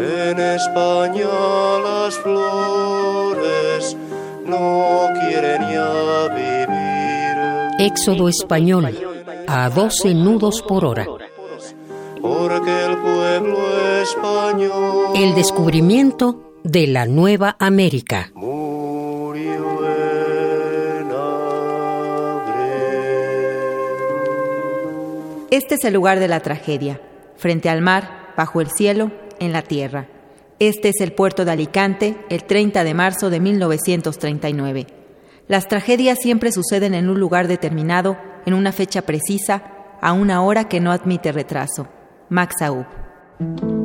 En España las flores no quieren ya vivir. Éxodo español a 12 nudos por hora. Porque el pueblo español El descubrimiento de la Nueva América. Este es el lugar de la tragedia, frente al mar, bajo el cielo, en la tierra. Este es el puerto de Alicante, el 30 de marzo de 1939. Las tragedias siempre suceden en un lugar determinado, en una fecha precisa, a una hora que no admite retraso. Max Aub.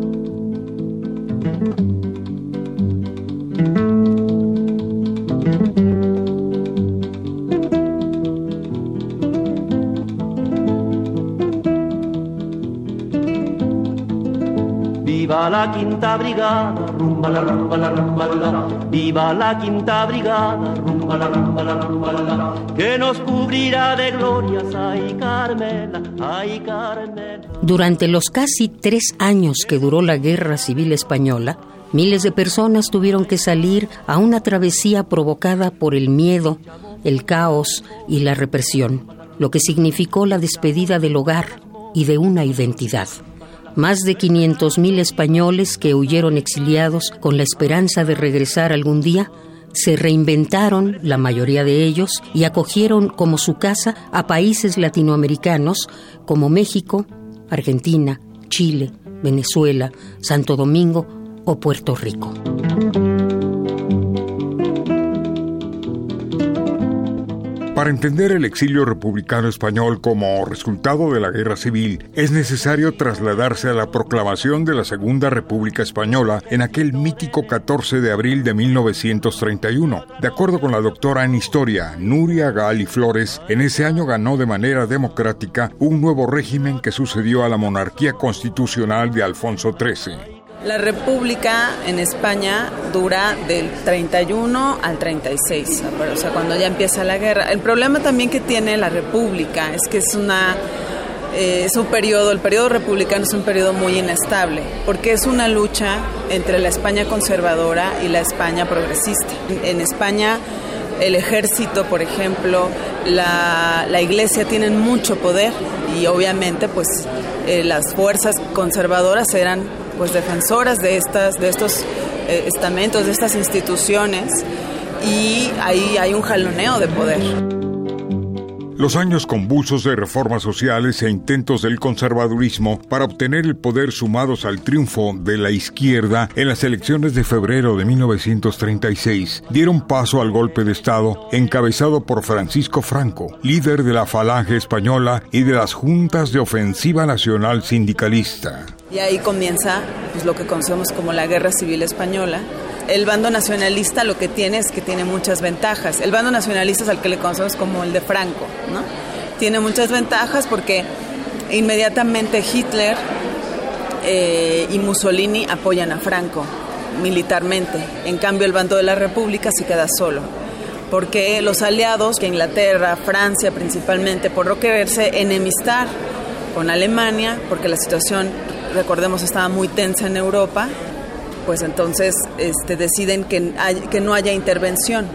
Viva la quinta brigada, rumba la rumba la rumba. Viva la quinta brigada, rumba la rumba rumba. Que nos cubrirá de glorias, ay Carmela, ay Carmela. Durante los casi tres años que duró la Guerra Civil Española, miles de personas tuvieron que salir a una travesía provocada por el miedo, el caos y la represión, lo que significó la despedida del hogar y de una identidad. Más de 500.000 españoles que huyeron exiliados con la esperanza de regresar algún día se reinventaron, la mayoría de ellos, y acogieron como su casa a países latinoamericanos como México, Argentina, Chile, Venezuela, Santo Domingo o Puerto Rico. Para entender el exilio republicano español como resultado de la guerra civil, es necesario trasladarse a la proclamación de la Segunda República Española en aquel mítico 14 de abril de 1931. De acuerdo con la doctora en historia, Nuria Gali Flores, en ese año ganó de manera democrática un nuevo régimen que sucedió a la monarquía constitucional de Alfonso XIII. La República en España dura del 31 al 36, o sea, cuando ya empieza la guerra. El problema también que tiene la República es que es una eh, es un periodo, el periodo republicano es un periodo muy inestable, porque es una lucha entre la España conservadora y la España progresista. En, España el ejército, por ejemplo, la, la iglesia tienen mucho poder y obviamente pues eh, las fuerzas conservadoras eran pues defensoras de estas de estos eh, estamentos, de estas instituciones y ahí hay un jaloneo de poder. Los años convulsos de reformas sociales e intentos del conservadurismo para obtener el poder sumados al triunfo de la izquierda en las elecciones de febrero de 1936 dieron paso al golpe de Estado encabezado por Francisco Franco, líder de la Falange Española y de las juntas de ofensiva nacional sindicalista. Y ahí comienza pues, lo que conocemos como la Guerra Civil Española. El bando nacionalista lo que tiene es que tiene muchas ventajas. El bando nacionalista es al que le conocemos como el de Franco, ¿no? Tiene muchas ventajas porque inmediatamente Hitler eh, y Mussolini apoyan a Franco militarmente. En cambio, el bando de la República se queda solo. Porque los aliados, que Inglaterra, Francia principalmente, por no quererse enemistar con Alemania, porque la situación recordemos estaba muy tensa en Europa, pues entonces este, deciden que, que no haya intervención.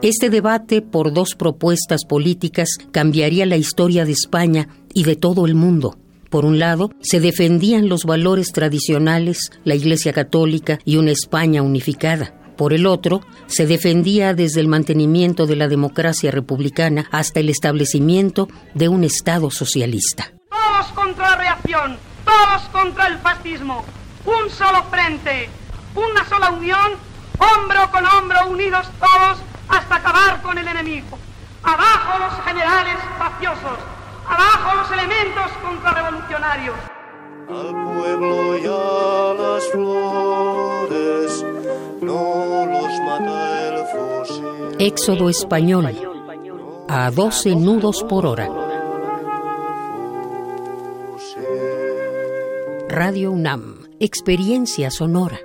Este debate por dos propuestas políticas cambiaría la historia de España y de todo el mundo. Por un lado, se defendían los valores tradicionales, la Iglesia Católica y una España unificada. Por el otro, se defendía desde el mantenimiento de la democracia republicana hasta el establecimiento de un Estado socialista. Todos contra la reacción, todos contra el fascismo. Un solo frente, una sola unión, hombro con hombro, unidos todos hasta acabar con el enemigo. Abajo los generales mafiosos, abajo los elementos contrarrevolucionarios. Al pueblo y a las flores Éxodo español a 12 nudos por hora. Radio UNAM, experiencia sonora.